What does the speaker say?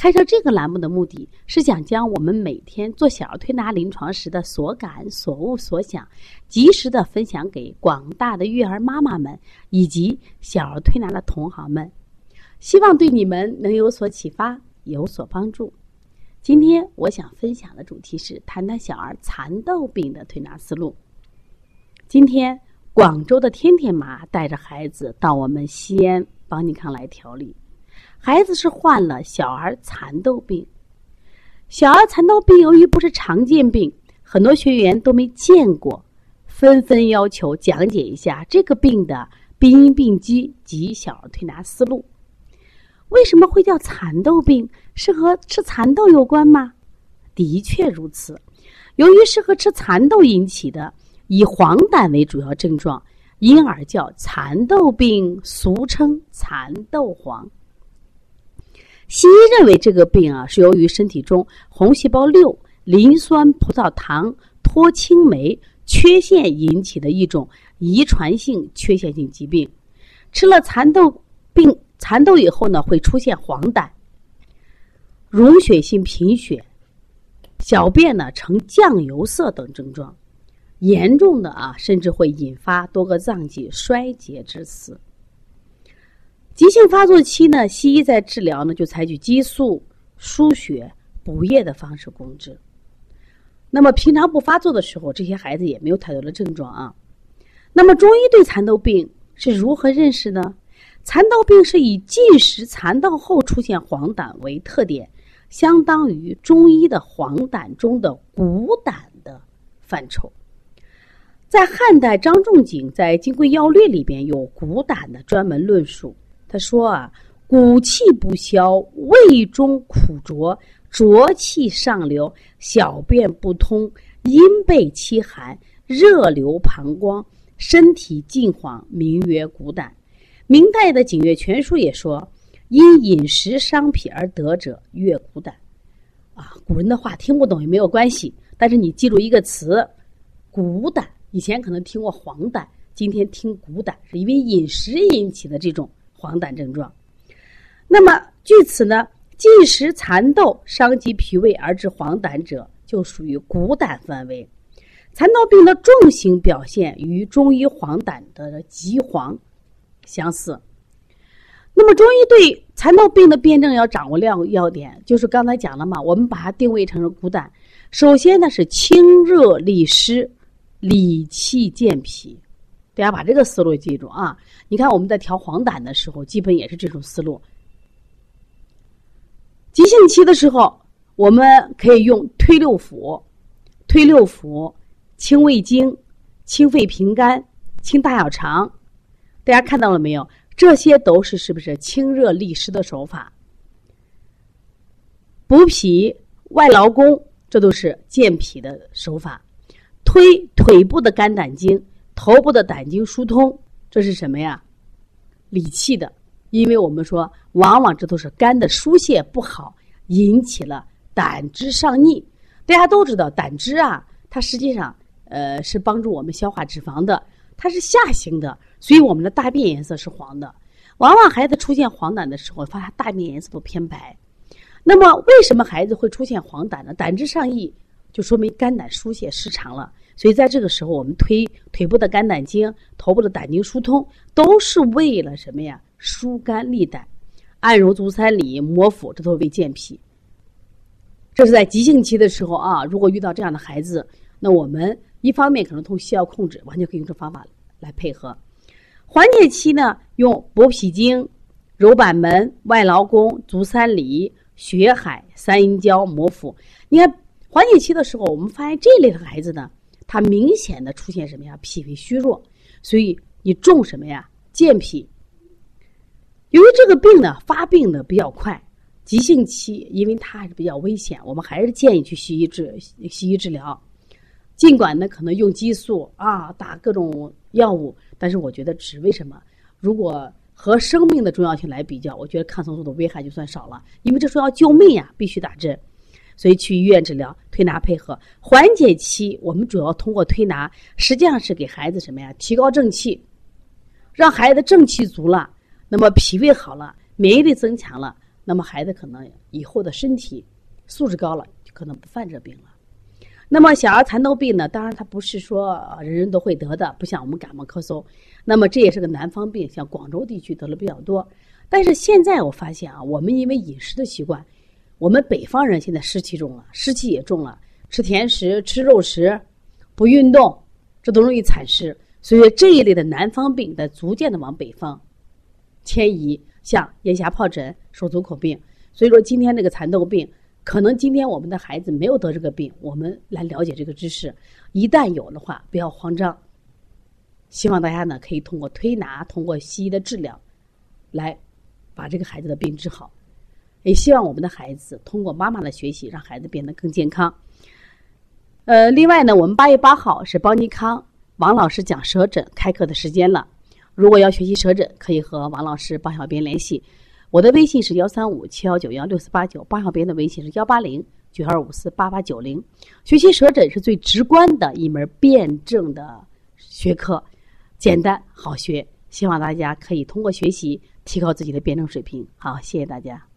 开设这个栏目的目的是想将我们每天做小儿推拿临床时的所感、所悟、所想，及时的分享给广大的育儿妈妈们以及小儿推拿的同行们，希望对你们能有所启发、有所帮助。今天我想分享的主题是谈谈小儿蚕豆病的推拿思路。今天广州的天天妈带着孩子到我们西安邦尼康来调理。孩子是患了小儿蚕豆病。小儿蚕豆病由于不是常见病，很多学员都没见过，纷纷要求讲解一下这个病的病因、病机及小儿推拿思路。为什么会叫蚕豆病？是和吃蚕豆有关吗？的确如此。由于是和吃蚕豆引起的，以黄疸为主要症状，因而叫蚕豆病，俗称蚕豆黄。西医认为这个病啊是由于身体中红细胞六磷酸葡萄糖脱氢酶缺陷引起的一种遗传性缺陷性疾病。吃了蚕豆病蚕豆以后呢，会出现黄疸、溶血性贫血、小便呢呈酱油色等症状，严重的啊甚至会引发多个脏器衰竭致死。急性发作期呢，西医在治疗呢就采取激素、输血、补液的方式控制。那么平常不发作的时候，这些孩子也没有太多的症状啊。那么中医对蚕豆病是如何认识呢？蚕豆病是以进食蚕豆后出现黄疸为特点，相当于中医的黄疸中的骨胆的范畴。在汉代张仲景在《金匮要略》里边有骨胆的专门论述。他说啊，骨气不消，胃中苦浊，浊气上流，小便不通，阴背凄寒，热流膀胱，身体尽黄，名曰骨胆。明代的《景岳全书》也说，因饮食伤脾而得者，曰骨胆。啊，古人的话听不懂也没有关系，但是你记住一个词，骨胆。以前可能听过黄疸，今天听骨胆，是因为饮食引起的这种。黄疸症状，那么据此呢，进食蚕豆伤及脾胃而致黄疸者，就属于骨胆范围。蚕豆病的重型表现与中医黄疸的急黄相似。那么中医对蚕豆病的辨证要掌握两要点，就是刚才讲了嘛，我们把它定位成骨胆。首先呢是清热利湿，理气健脾。大家把这个思路记住啊！你看我们在调黄疸的时候，基本也是这种思路。急性期的时候，我们可以用推六腑、推六腑、清胃经、清肺平肝、清大小肠。大家看到了没有？这些都是是不是清热利湿的手法？补脾、外劳宫，这都是健脾的手法。推腿部的肝胆经。头部的胆经疏通，这是什么呀？理气的，因为我们说，往往这都是肝的疏泄不好，引起了胆汁上逆。大家都知道，胆汁啊，它实际上呃是帮助我们消化脂肪的，它是下行的，所以我们的大便颜色是黄的。往往孩子出现黄疸的时候，发现大便颜色都偏白。那么，为什么孩子会出现黄疸呢？胆汁上逆，就说明肝胆疏泄失常了。所以在这个时候，我们推腿部的肝胆经、头部的胆经疏通，都是为了什么呀？疏肝利胆，按揉足三里、摩腹，这都是为健脾。这是在急性期的时候啊，如果遇到这样的孩子，那我们一方面可能通西药控制，完全可以用这方法来配合。缓解期呢，用补脾经、揉板门、外劳宫、足三里、血海、三阴交、摩腹。你看缓解期的时候，我们发现这类的孩子呢。它明显的出现什么呀？脾胃虚弱，所以你重什么呀？健脾。由于这个病呢发病的比较快，急性期，因为它还是比较危险，我们还是建议去西医治西医治疗。尽管呢可能用激素啊，打各种药物，但是我觉得只为什么？如果和生命的重要性来比较，我觉得抗生素的危害就算少了，因为这说要救命呀，必须打针。所以去医院治疗，推拿配合缓解期，我们主要通过推拿，实际上是给孩子什么呀？提高正气，让孩子正气足了，那么脾胃好了，免疫力增强了，那么孩子可能以后的身体素质高了，就可能不犯这病了。那么小儿蚕豆病呢？当然它不是说人人都会得的，不像我们感冒咳嗽。那么这也是个南方病，像广州地区得了比较多。但是现在我发现啊，我们因为饮食的习惯。我们北方人现在湿气重了，湿气也重了，吃甜食、吃肉食，不运动，这都容易产湿。所以这一类的南方病在逐渐的往北方迁移，像咽峡疱疹、手足口病。所以说今天这个蚕豆病，可能今天我们的孩子没有得这个病，我们来了解这个知识，一旦有的话，不要慌张。希望大家呢可以通过推拿，通过西医的治疗，来把这个孩子的病治好。也希望我们的孩子通过妈妈的学习，让孩子变得更健康。呃，另外呢，我们八月八号是邦尼康王老师讲舌诊开课的时间了。如果要学习舌诊，可以和王老师、邦小编联系。我的微信是幺三五七幺九幺六四八九，邦小编的微信是幺八零九二五四八八九零。学习舌诊是最直观的一门辩证的学科，简单好学。希望大家可以通过学习提高自己的辩证水平。好，谢谢大家。